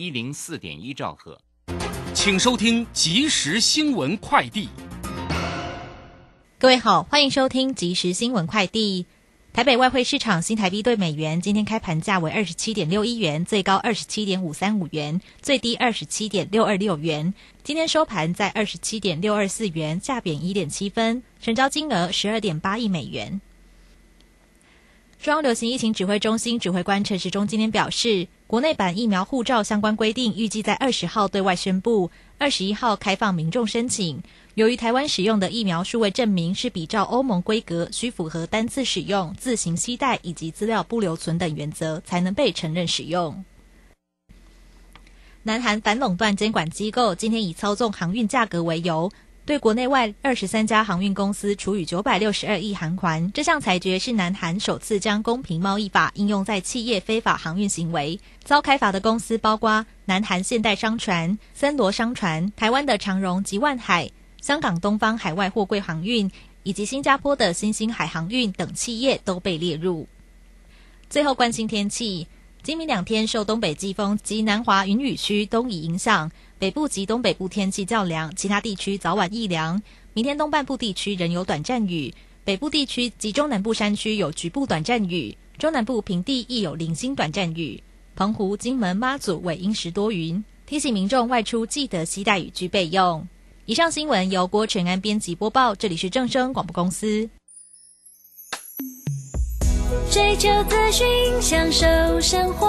一零四点一兆赫，请收听即时新闻快递。各位好，欢迎收听即时新闻快递。台北外汇市场新台币对美元今天开盘价为二十七点六一元，最高二十七点五三五元，最低二十七点六二六元。今天收盘在二十七点六二四元，价贬一点七分，成交金额十二点八亿美元。中央流行疫情指挥中心指挥官陈时中今天表示，国内版疫苗护照相关规定预计在二十号对外宣布，二十一号开放民众申请。由于台湾使用的疫苗数位证明是比照欧盟规格，需符合单次使用、自行携带以及资料不留存等原则，才能被承认使用。南韩反垄断监管机构今天以操纵航运价格为由，对国内外二十三家航运公司处以九百六十二亿韩元。这项裁决是南韩首次将公平贸易法应用在企业非法航运行为。遭开罚的公司包括南韩现代商船、森罗商船、台湾的长荣及万海。香港东方海外货柜航运以及新加坡的新兴海航运等企业都被列入。最后关心天气，今明两天受东北季风及南华云雨区东移影响，北部及东北部天气较凉，其他地区早晚易凉。明天东半部地区仍有短暂雨，北部地区及中南部山区有局部短暂雨，中南部平地亦有零星短暂雨。澎湖、金门、妈祖为阴时多云，提醒民众外出记得携带雨具备用。以上新闻由郭全安编辑播报，这里是正声广播公司。追求资讯，享受生活，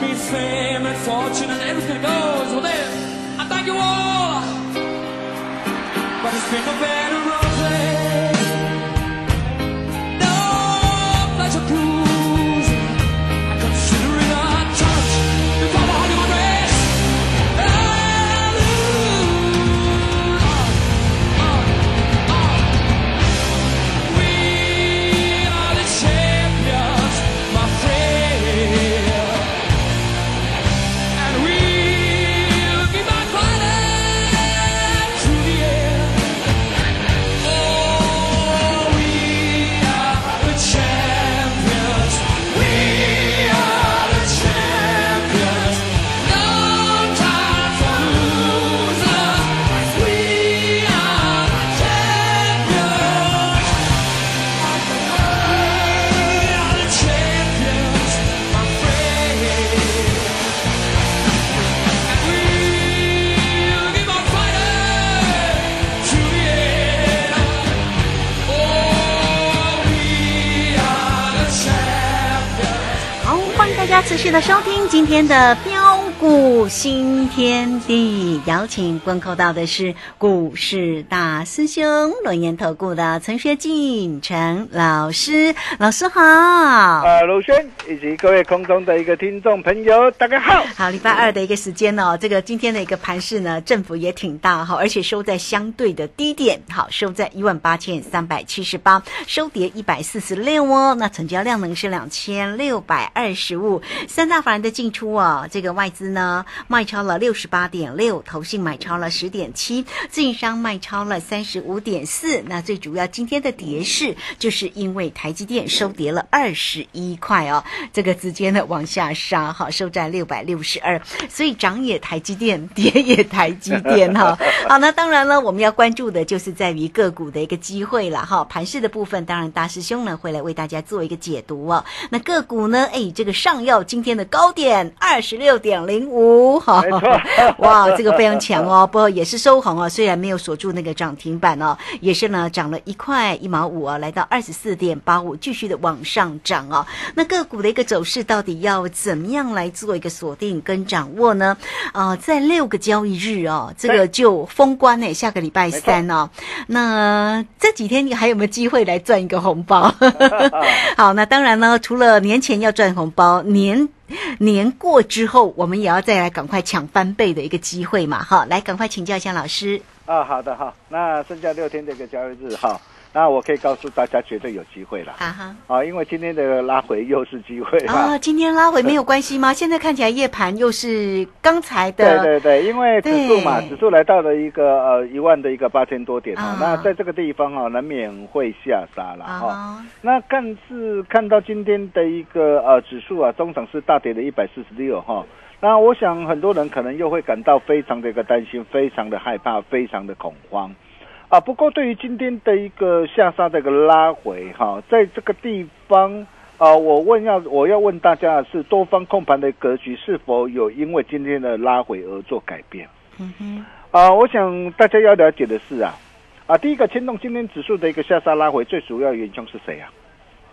Me fame and fortune and everything goes. with then, I thank you all. But it's been a better 记得收听今天的。股新天地，邀请观看到的是股市大师兄轮研投顾的陈学进陈老师，老师好。呃，鲁轩以及各位空中的一个听众朋友，大家好。好，礼拜二的一个时间哦，这个今天的一个盘势呢，振幅也挺大哈，而且收在相对的低点，好，收在一万八千三百七十八，收跌一百四十六哦。那成交量呢是两千六百二十五，三大法人的进出哦，这个外资呢卖超了六十八点六，投信买超了十点七，自营商卖超了三十五点四。那最主要今天的跌势，就是因为台积电收跌了二十一块哦，这个直接呢往下杀，哈，收在六百六十二，所以涨也台积电，跌也台积电哈。好，那当然了，我们要关注的就是在于个股的一个机会了哈。盘势的部分，当然大师兄呢会来为大家做一个解读哦。那个股呢，哎，这个上药今天的高点二十六点零五，哈，哇，这个非常强哦，不过也是收红哦，虽然没有锁住那个涨停板哦，也是呢涨了一块一毛五啊，来到二十四点八五，继续的往上涨哦。那个股的一个走势到底要怎么样来做一个锁定跟掌握呢？啊、在六个交易日哦，这个就封关呢，下个礼拜三哦。那这几天你还有没有机会来赚一个红包？好，那当然呢，除了年前要赚红包，年 年过之后，我们也要再来赶快抢翻倍的一个机会嘛，哈，来赶快请教一下老师。啊，好的哈，那剩下六天的一个交易日哈，那我可以告诉大家，绝对有机会了啊哈，啊，因为今天的拉回又是机会啊，哈。今天拉回没有关系吗？现在看起来夜盘又是刚才的，对对对，因为指数嘛，指数来到了一个呃一万的一个八千多点啊啊，那在这个地方啊，难免会下杀了哈。啊，那看是看到今天的一个呃指数啊，中场是大跌了一百四十六哈。那我想很多人可能又会感到非常的一个担心，非常的害怕，非常的恐慌啊。不过对于今天的一个下杀的一个拉回哈，在这个地方啊，我问要我要问大家的是，多方控盘的格局是否有因为今天的拉回而做改变？嗯哼，啊，我想大家要了解的是啊，啊，第一个牵动今天指数的一个下杀拉回，最主要元凶是谁啊？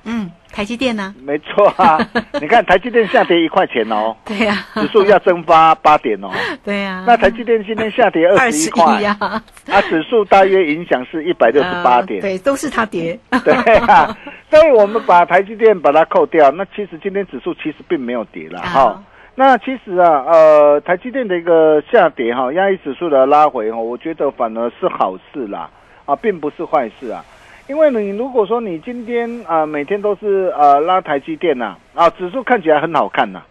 嗯，台积电呢？没错啊，你看台积电下跌一块钱哦，对呀，指数要蒸发八点哦，对呀，那台积电今天下跌二十一块，呀，啊，指数大约影响是一百六十八点，呃对，都是它跌，对啊，所以我们把台积电把它扣掉，那其实今天指数其实并没有跌了哈。好那其实啊，呃，台积电的一个下跌哈，压抑指数的拉回哈，我觉得反而是好事啦，啊，并不是坏事啊。因为你如果说你今天啊、每天都是呃拉台积电呐啊指数看起来很好看呐、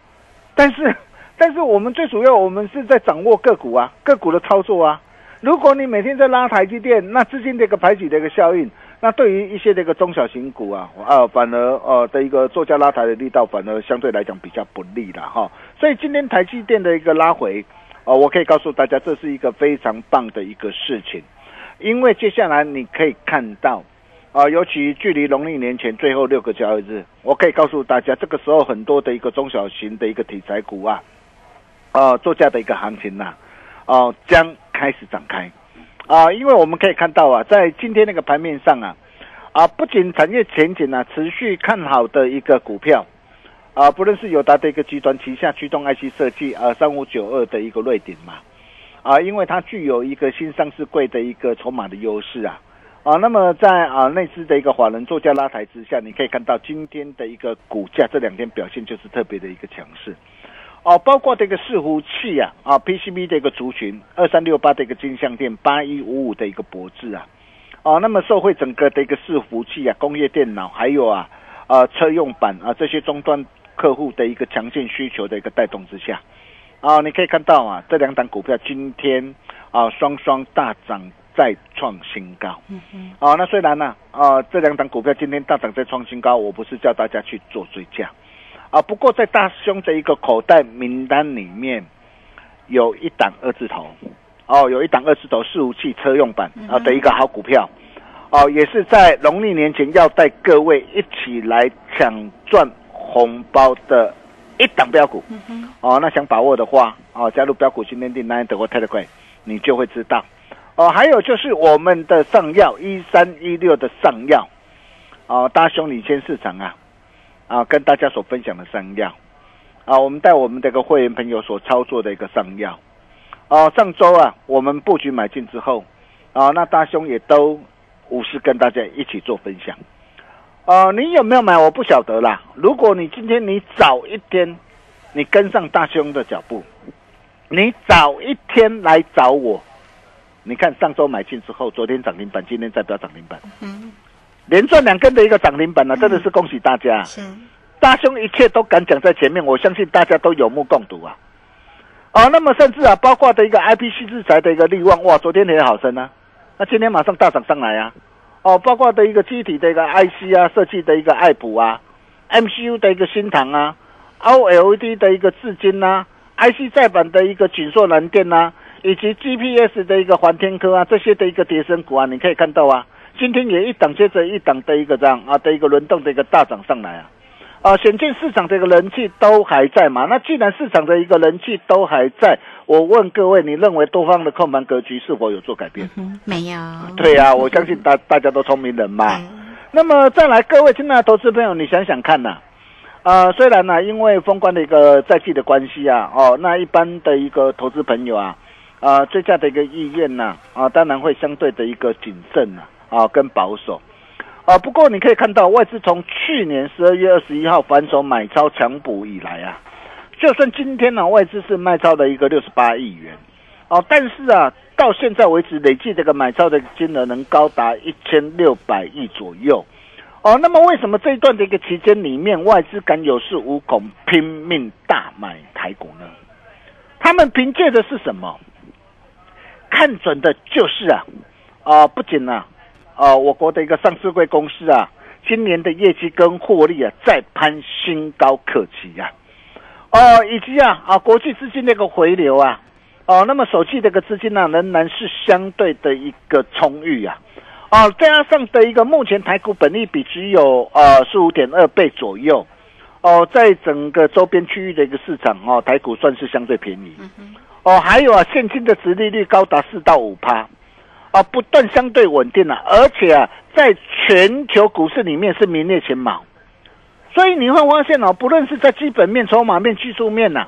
但是 但是我们最主要我们是在掌握个股啊个股的操作啊。如果你每天在拉台积电，那资金的一个排挤的一个效应，那对于一些这个中小型股啊，呃，反而呃的一个作价拉抬的力道，反而相对来讲比较不利了哈。所以今天台积电的一个拉回，呃，我可以告诉大家，这是一个非常棒的一个事情，因为接下来你可以看到。啊，尤其距离农历年前最后六个交易日，我可以告诉大家，这个时候很多的一个中小型的一个题材股啊，啊，作价的一个行情呐、哦、将开始展开。啊，因为我们可以看到啊，在今天那个盘面上啊，啊，不仅产业前景啊持续看好的一个股票，啊，不论是友达的一个集团旗下驱动 IC 设计啊，三五九二的一个瑞鼎嘛，啊，因为它具有一个新上市柜的一个筹码的优势啊。啊，那么在啊内资的一个华人作价拉抬之下，你可以看到今天的一个股价这两天表现就是特别的一个强势。哦、包括这个伺服器啊，啊 PCB 的一个族群，二三六八的一个金相店，八一五五的一个博智啊，哦、那么受惠整个的一个伺服器啊，工业电脑还有啊，啊车用板啊这些终端客户的一个强劲需求的一个带动之下，啊、你可以看到啊，这两档股票今天啊双双大涨。再创新高，哦，那虽然呢，啊，这两档股票今天大涨再创新高，我不是叫大家去做追加，啊，不过在大兄的一个口袋名单里面，有一档二字头，哦，有一档二字头四五器车用版啊的一个好股票，哦，也是在农历年前要带各位一起来抢赚红包的一档标股，哦，那想把握的话，哦，加入标股新天地 Nine 德国 Telegram，你就会知道。哦，还有就是我们的上药一三一六的上药，哦，大兄领先市场啊，啊，跟大家所分享的上药，啊，我们带我们这个会员朋友所操作的一个上药，哦，上周啊，我们布局买进之后，啊，那大兄也都无私跟大家一起做分享，呃，你有没有买我不晓得啦。如果你今天你早一天，你跟上大兄的脚步，你早一天来找我。你看上周买进之后，昨天涨停板，今天再飙涨停板，嗯，连赚两根的一个涨停板呢、真的是恭喜大家！是，大兄一切都敢讲在前面，我相信大家都有目共睹啊！哦，那么甚至啊，包括的一个 IPC 制裁的一个利旺，哇，昨天也好升啊，那今天马上大涨上来啊。哦，包括的一个机体的一个 IC 啊，设计的一个爱普啊，MCU 的一个新唐啊，OLED 的一个至今呐，IC 再版的一个锦硕蓝电呐，以及 GPS 的一个环天科啊，这些的一个叠升股啊，你可以看到啊，今天也一档接着一档的一个这样啊的一个轮动的一个大涨上来啊。啊，显见市场这个人气都还在嘛？那既然市场的一个人气都还在，我问各位，你认为多方的控盘格局是否有做改变？嗯，没有。对呀、我相信大大家都聪明人嘛。那么再来，各位亲爱的投资朋友，你想想看呐、呃，虽然呢、因为封关的一个在即的关系啊，哦，那一般的一个投资朋友啊，啊，追加的一个意愿呢、啊，当然会相对的一个谨慎呐、啊，跟保守。啊，不过你可以看到，外资从去年十二月二十一号反手买超强补以来啊，就算今天呢、外资是卖超的一个六十八亿元，哦，但是啊，到现在为止累计这个买超的金额能高达一千六百亿左右。哦，那么为什么这一段的一个期间里面，外资敢有恃无恐，拼命大买台股呢？他们凭借的是什么？看准的就是啊，啊、不仅啊，啊、我国的一个上市贵公司啊，今年的业绩跟获利啊，再攀新高可期呀、哦，以及啊啊，国际资金那个回流啊，哦，那么手机这个资金呢、仍然是相对的一个充裕啊，哦，再加上的一个目前台股本利比只有呃十五点二倍左右，哦，在整个周边区域的一个市场哦，台股算是相对便宜，哦，还有啊，现金的值利率高达四到五趴。啊，不断相对稳定了、而且啊，在全球股市里面是名列前茅，所以你会发现哦，不论是在基本面、筹码面、技术面呐、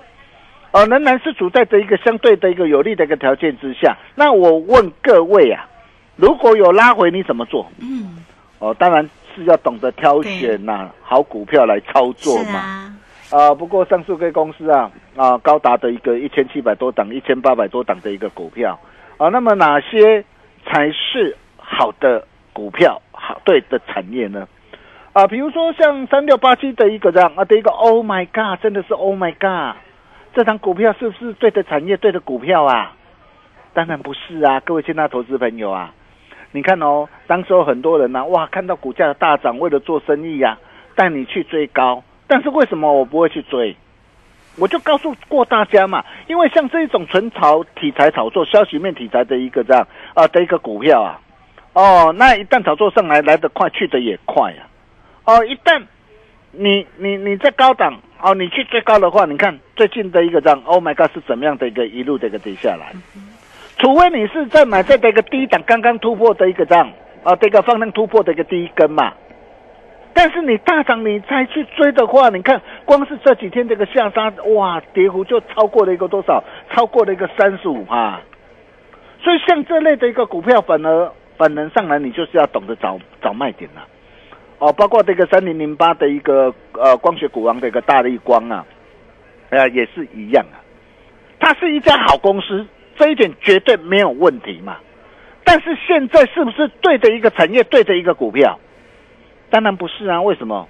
呃，仍然是处在的一个相对的一个有利的一个条件之下。那我问各位啊，如果有拉回，你怎么做？嗯，哦，当然是要懂得挑选呐、好股票来操作嘛。啊，不过上述各公司啊，啊，高达的一个一千七百多档、一千八百多档的一个股票啊，那么哪些才是好的股票、好对的产业呢？啊，比如说像三六八七的一个这样啊的一个，Oh my God，真的是 Oh my God，这张股票是不是对的产业、对的股票啊？当然不是啊，各位亲爱的投资朋友啊，你看哦，当时候很多人呐、哇，看到股价的大涨，为了做生意呀、带你去追高，但是为什么我不会去追？我就告诉过大家嘛，因为像这一种纯炒题材炒作、消息面题材的一个这样啊、的一个股票啊，哦，那一旦炒作上来，来得快，去得也快啊，哦，一旦你你你在高档哦，你去追高的话，你看最近的一个这样，Oh my God 是怎么样的一个一路的一个跌下来？除非你是在买在这个低档刚刚突破的一个这样啊，这个放量突破的一个第一根嘛。但是你大涨你再去追的话，你看光是这几天这个下杀，哇，跌幅就超过了一个多少？超过了一个三十五趴。所以像这类的一个股票，反而反而上来，你就是要懂得找找卖点了、哦，包括这个三零零八的一个呃光学股王的一个大力光啊，呃也是一样啊。它是一家好公司，这一点绝对没有问题嘛。但是现在是不是对的一个产业，对的一个股票？当然不是啊，为什么？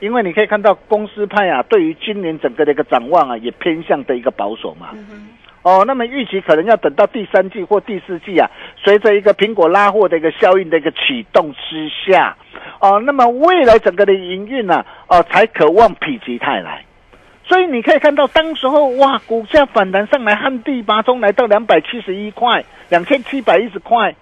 因为你可以看到公司派啊，对于今年整个的一个展望啊，也偏向的一个保守嘛。哦，那么预期可能要等到第三季或第四季啊，随着一个苹果拉货的一个效应的一个启动之下，哦，那么未来整个的营运呢、哦，才渴望否极泰来。所以你可以看到，当时候哇，股价反弹上来，旱地拔葱，来到两百七十一块，两千七百一十块，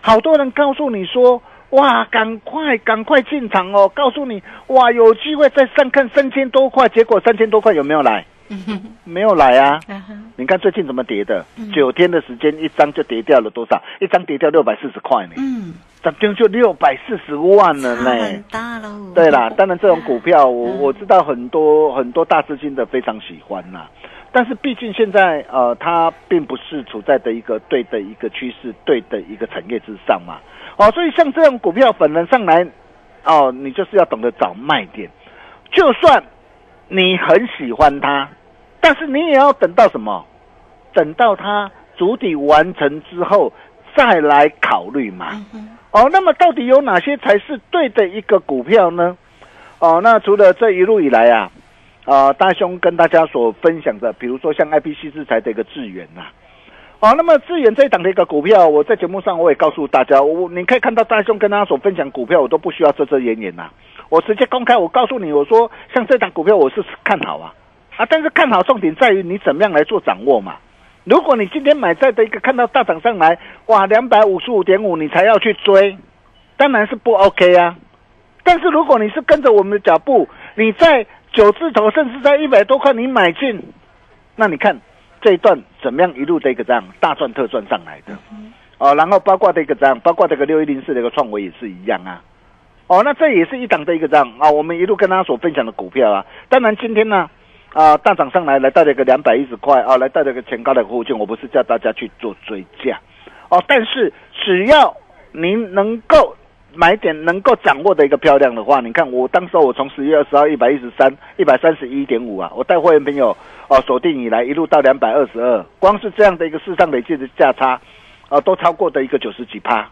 好多人告诉你说，哇，赶快赶快进场哦！告诉你，哇，有机会再上看三千多块，结果三千多块有没有来？没有来啊！你看最近怎么跌的？九天的时间，一张就跌掉了多少？一张跌掉六百四十块呢，嗯，涨停就六百四十万了呢。差很大喽。对啦，当然这种股票我我知道很多很多大资金的非常喜欢啦，但是毕竟现在呃它并不是处在的一个对的一个趋势、对的一个产业之上嘛，哦，所以像这种股票本人上来，哦，你就是要懂得找卖点，就算你很喜欢它，但是你也要等到什么？等到它主体完成之后再来考虑嘛。哦，那么到底有哪些才是对的一个股票呢？哦，那除了这一路以来啊，呃大兄跟大家所分享的，比如说像 IPC 制裁的一个智源呐、哦，那么智源这一档的一个股票，我在节目上我也告诉大家，我你可以看到大兄跟大家所分享股票，我都不需要遮遮掩掩呐、我直接公开，我告诉你，我说像这档股票我是看好啊，啊，但是看好重点在于你怎么样来做掌握嘛。如果你今天买在的一个看到大涨上来，哇，两百五十五点五，你才要去追，当然是不 OK 啊。但是如果你是跟着我们的脚步，你在九字头甚至在一百多块你买进，那你看这一段怎么样一路的一个这样大赚特赚上来的，哦，然后包括这个这样，包括这个六一零四的一个创维也是一样啊，哦，那这也是一档的一个这样。啊，我们一路跟大家所分享的股票啊，当然今天呢。啊，大涨上来，来到了一个两百一十块啊，来到了一个前高的附近，我不是叫大家去做追价，哦，但是只要您能够买点能够掌握的一个漂亮的话，你看我当时候我从十月二十号一百一十三一百三十一点五啊，我带会员朋友哦锁定以来一路到两百二十二，光是这样的一个市场累计的价差啊，都超过的一个九十几趴，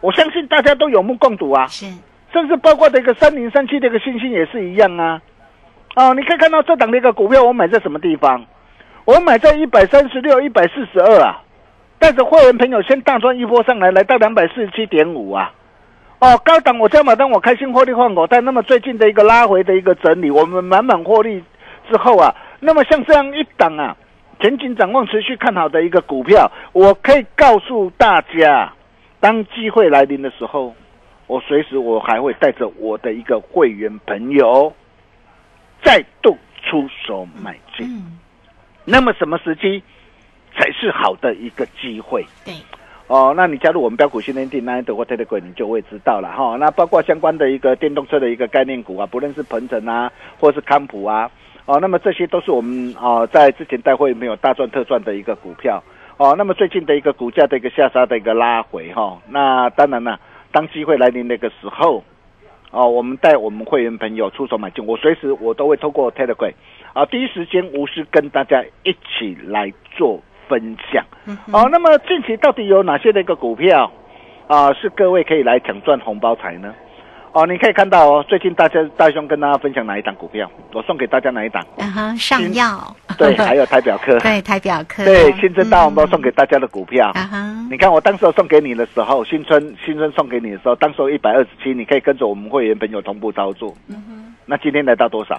我相信大家都有目共睹啊，是甚至包括的一个三零三七的一个信心也是一样啊。哦，你可以看到这档的一个股票，我买在什么地方？我买在一百三十六、一百四十二啊，带着会员朋友先大赚一波上来，来到两百四十七点五啊。哦，高档我加码单，我开心获利换口袋。那么最近的一个拉回的一个整理，我们满满获利之后啊，那么像这样一档啊，前景展望持续看好的一个股票，我可以告诉大家，当机会来临的时候，我随时我还会带着我的一个会员朋友。再度出手买进，嗯，那么什么时机才是好的一个机会？对，哦，那你加入我们标股训练营那德或 Telegram，你就会知道了哈。那包括相关的一个电动车的一个概念股啊，不论是鹏程啊，或是康普啊，哦，那么这些都是我们哦在之前带会没有大赚特赚的一个股票哦。那么最近的一个股价的一个下杀的一个拉回哈，那当然了，当机会来临那个时候。哦，我们带我们会员朋友出手买进，我随时我都会透过 Telegram 啊，第一时间无私跟大家一起来做分享。哦，那么近期到底有哪些的一个股票啊，是各位可以来抢赚红包财呢？哦，你可以看到哦，最近大家大兄跟大家分享哪一档股票，我送给大家哪一档？嗯哼，上药，对，还有台表科，对台表科，对，新增大红包送给大家的股票。啊哈，你看我当时候送给你的时候，新春新春送给你的时候，当时候一百二十七，你可以跟着我们会员朋友同步操作。嗯哼那今天来到多少？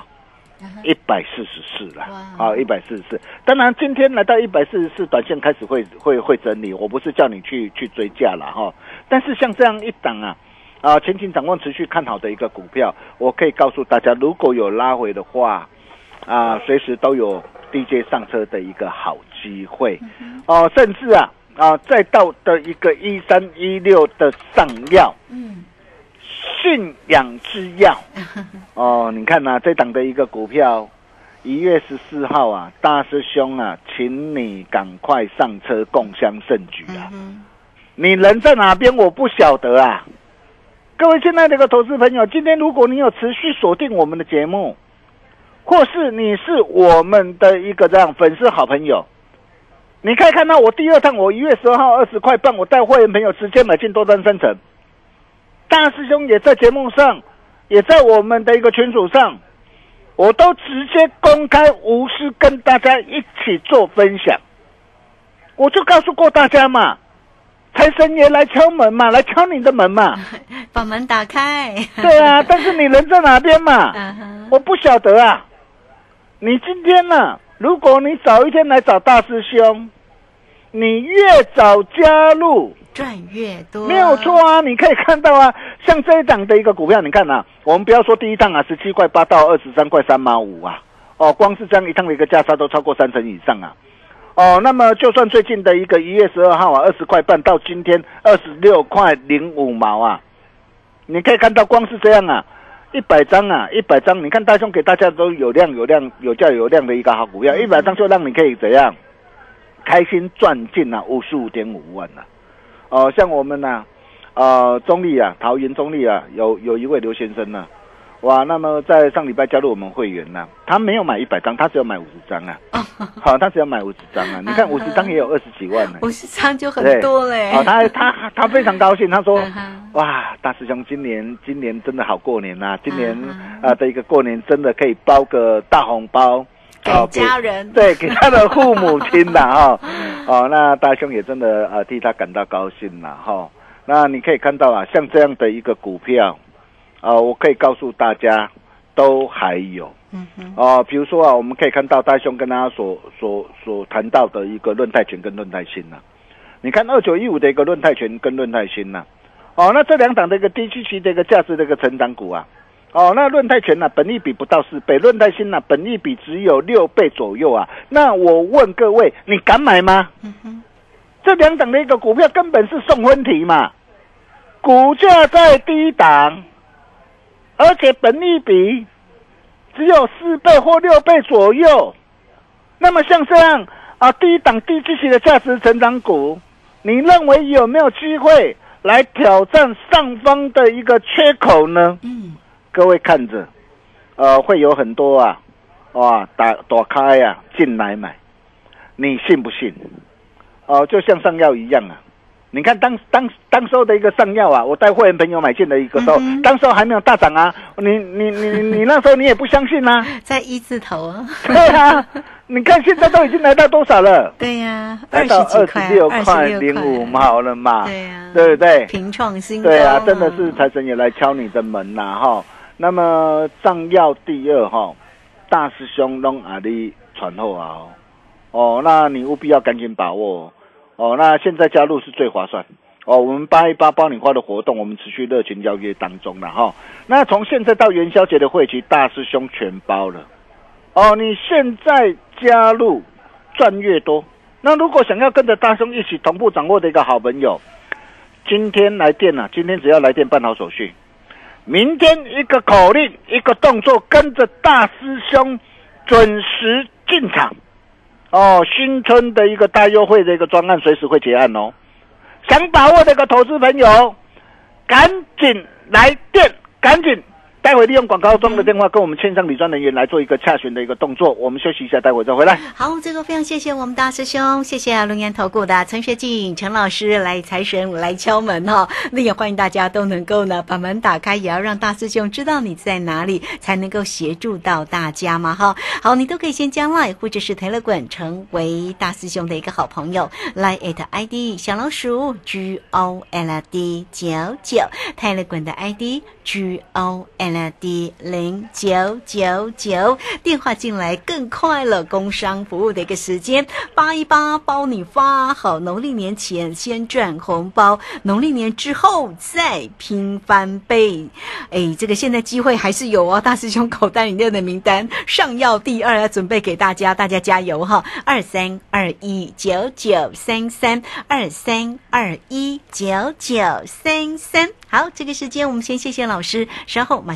一百四十四了，啊，一百四十四。当然，今天来到一百四十四，短线开始会会会整理。我不是叫你去去追价了哈，但是像这样一档啊，啊，前景展望持续看好的一个股票，我可以告诉大家，如果有拉回的话，啊，随时都有 DJ 上车的一个好机会，哦、甚至啊啊，再到的一个一三一六的上药，嗯，信仰之药。哦，你看呐、这档的一个股票，一月十四号啊，大师兄啊，请你赶快上车共襄盛举啊！嗯你人在哪边我不晓得啊。各位亲爱的一个投资朋友，今天如果你有持续锁定我们的节目，或是你是我们的一个这样粉丝好朋友，你可以看到我第二趟，我一月十二号二十块半，我带会员朋友直接买进多单三成。大师兄也在节目上，也在我们的一个群组上，我都直接公开无私跟大家一起做分享。我就告诉过大家嘛，财神爷来敲门嘛，来敲你的门嘛。把门打开，对啊，但是你人在哪边嘛？我不晓得啊。你今天呢、如果你早一天来找大师兄，你越早加入，赚越多，没有错啊。你可以看到啊，像这一档的一个股票，你看啊，我们不要说第一趟啊，十七块八到二十三块三毛五啊，哦，光是这样一趟的一个价差都超过三成以上啊。哦，那么就算最近的一个一月十二号啊，二十块半到今天二十六块零五毛啊，你可以看到光是这样啊，一百张啊，一百张，你看大兄给大家都有量有量有价有量的一个好股票，一百张就让你可以怎样开心赚进啊五十五点五万呐、哦，像我们呐、呃，中立啊，桃园中立啊，有有一位刘先生呢、哇，那么在上礼拜加入我们会员呢、他没有买一百张，他只要买五十张啊。好，他只要买五十张啊。你看五十张也有二十几万呢、五十张就很多嘞。哦，他他他非常高兴，他说嗯哼：“哇，大师兄，今年今年真的好过年呐、今年嗯啊、呃的一个过年真的可以包个大红包，给哦家人对，给他的父母亲的哈。哦，那大兄也真的呃替他感到高兴了哈。那你可以看到啊，像这样的一个股票，啊、我可以告诉大家，都还有。嗯哼，哦，比如说啊，我们可以看到大兄跟大家所所所谈到的一个论泰拳跟论泰新呐、你看二九一五的一个论泰拳跟论泰新呐、哦，那这两档的一个低周期的一个价值的一个成长股啊，哦，那论泰拳呢、本益比不到四倍，论泰新呢、本益比只有六倍左右啊。那我问各位，你敢买吗？嗯，这两档的一个股票根本是送分题嘛，股价在低档，而且本益比只有四倍或六倍左右。那么像这样啊低档低周期的价值成长股，你认为有没有机会来挑战上方的一个缺口呢？嗯，各位看着，呃，会有很多啊，哇，打躲开呀、进来买，你信不信？哦、就像上药一样啊。你看当当当时候的一个上药啊，我带会员朋友买进的一个时候，嗯当时候还没有大涨啊，你你你你你那时候你也不相信啊，在一字头啊。对啊，你看现在都已经来到多少了？对呀，来二到二十六块零五毛了嘛，对呀，对不对？平创新高。对啊，真的是财神也来敲你的门呐、哈。那么藏药第二哈，大师兄弄阿里传后啊哦，那你务必要赶紧把握哦。那现在加入是最划算哦。我们八一八包你花的活动，我们持续热情邀约当中了哈。那从现在到元宵节的会期，大师兄全包了哦。你现在加入赚越多。那如果想要跟着大兄一起同步掌握的一个好朋友，今天来电啊，今天只要来电办好手续，明天一个口令一个动作，跟着大师兄准时进场。哦，新春的一个大优惠的一个专案，随时会结案哦。想把握这个投资朋友，赶紧来电，赶紧。待会利用广告中的电话跟我们线上理专人员来做一个洽询的一个动作，我们休息一下，待会再回来。好，这个非常谢谢我们大师兄，谢谢龙岩投顾的陈学进陈老师来财神来敲门哈、那也欢迎大家都能够呢把门打开，也要让大师兄知道你在哪里，才能够协助到大家嘛哈。好，你都可以先加 line 或者是泰勒滚成为大师兄的一个好朋友，line at ID 小老鼠 G O L D 九九泰勒滚的 ID G O L D 零九九九，电话进来更快了，工商服务的一个时间，八一八包你发好，农历年前先赚红包，农历年之后再拼翻倍。哎，这个现在机会还是有哦，大师兄口袋里面的名单上要第二，要准备给大家，大家加油哈！二三二一九九三三二三二一九九三三。好，这个时间我们先谢谢老师，稍后马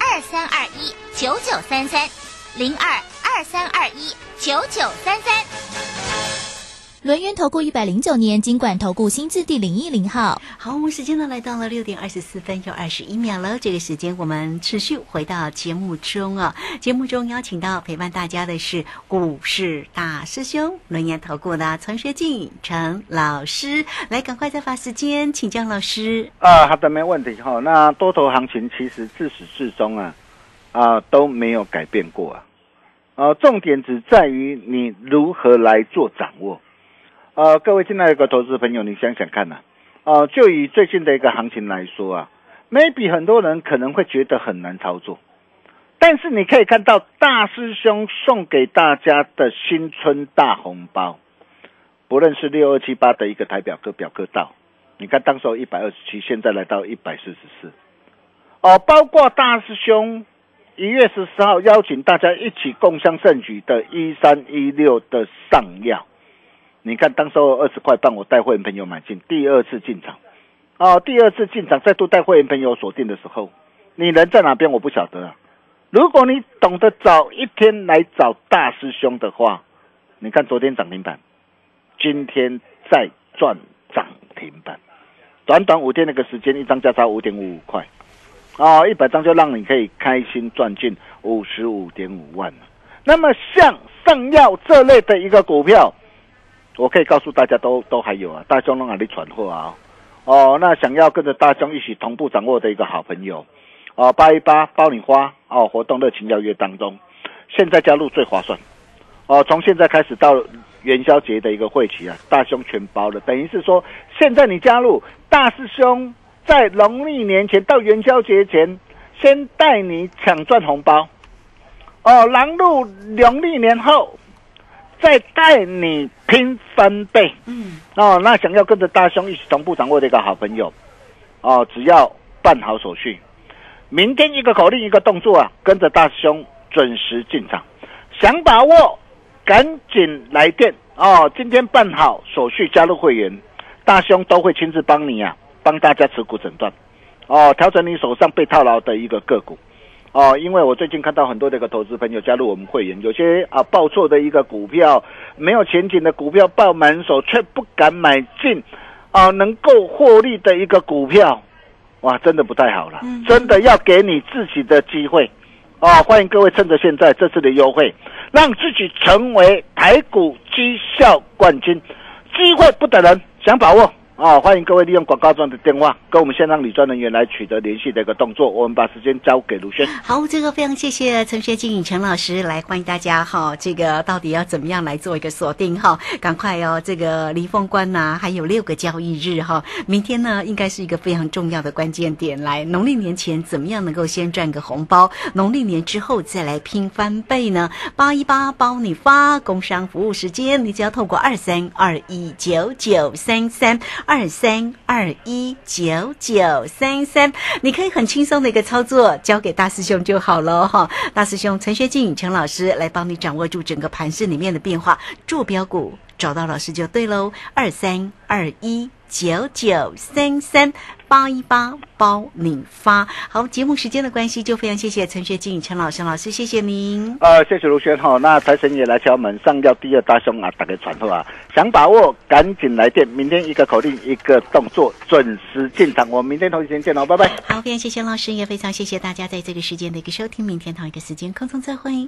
二三二一九九三三零二二三二一九九三三。轮源投顾一百零九年经管投顾新字第零一零号。好，我们时间呢来到了六点二十四分又二十一秒了。这个时间我们持续回到节目中啊。节目中邀请到陪伴大家的是股市大师兄轮研投顾的陈学进陈老师，来赶快再把时间请教老师。啊，好的，没问题哈、那多头行情其实自始至终啊，啊都没有改变过啊。呃，重点只在于你如何来做掌握。呃，各位亲爱的一个投资朋友，你想想看呐、呃，就以最近的一个行情来说啊，maybe 很多人可能会觉得很难操作，但是你可以看到大师兄送给大家的新春大红包，不论是六二七八的一个台表哥表哥到，你看当时一百二十七，现在来到一百四十四，哦，包括大师兄一月十四号邀请大家一起共襄盛举的一三一六的上药。你看，当时二十块半，我带会员朋友买进，第二次进场，哦，第二次进场，再度带会员朋友锁定的时候，你人在哪边我不晓得啊。如果你懂得早一天来找大师兄的话，你看昨天涨停板，今天再赚涨停板，短短五天那个时间，一张价差五点五五块，哦，一百张就让你可以开心赚进五十五点五万。那么像上药这类的一个股票。我可以告诉大家都都还有啊，大兄弄哪里传货啊？哦，那想要跟着大兄一起同步掌握的一个好朋友，哦，八一八包你花哦，活动热情邀约当中，现在加入最划算哦，从现在开始到元宵节的一个会期啊，大兄全包了，等于是说现在你加入大师兄，在农历年前到元宵节前，先带你抢赚红包哦，然入农历年后。再带你拼翻倍，嗯，哦，那想要跟着大兄一起同步掌握的一个好朋友，哦，只要办好手续，明天一个口令一个动作啊，跟着大兄准时进场，想把握赶紧来电。哦，今天办好手续加入会员，大兄都会亲自帮你啊，帮大家持股诊断，哦，调整你手上被套牢的一个个股。哦，因为我最近看到很多的一个投资朋友加入我们会员，有些啊报错的一个股票，没有前景的股票报满手，却不敢买进，啊，能够获利的一个股票，哇，真的不太好了，真的要给你自己的机会，哦，欢迎各位趁着现在这次的优惠，让自己成为台股绩效冠军，机会不等人，想把握。哦，欢迎各位利用广告中的电话跟我们线上理专人员来取得联系的一个动作。我们把时间交给卢轩。好，这个非常谢谢陈学静陈老师来欢迎大家哈。这个到底要怎么样来做一个锁定哈？赶快哦，这个离封关呐、还有六个交易日哈。明天呢，应该是一个非常重要的关键点。来，农历年前怎么样能够先赚个红包？农历年之后再来拼翻倍呢？八一八包你发，工商服务时间，你只要透过二三二一九九三三。二三二一九九三三，你可以很轻松的一个操作，交给大师兄就好了哈。大师兄陈学静陈老师来帮你掌握住整个盘势里面的变化，坐标股找到老师就对喽。二三二一九九三三八一八包你发。好，节目时间的关系，就非常谢谢陈学静陈老师老师，谢谢您。呃，谢谢卢轩哈。那财神也来敲门，上吊第二大凶啊，打个传后啊，想把握赶紧来电，明天一个口令一个动作，准时进场。我们明天同一时间见喽，拜拜。好，非常谢谢老师，也非常谢谢大家在这个时间的一个收听。明天同一个时间空中再会。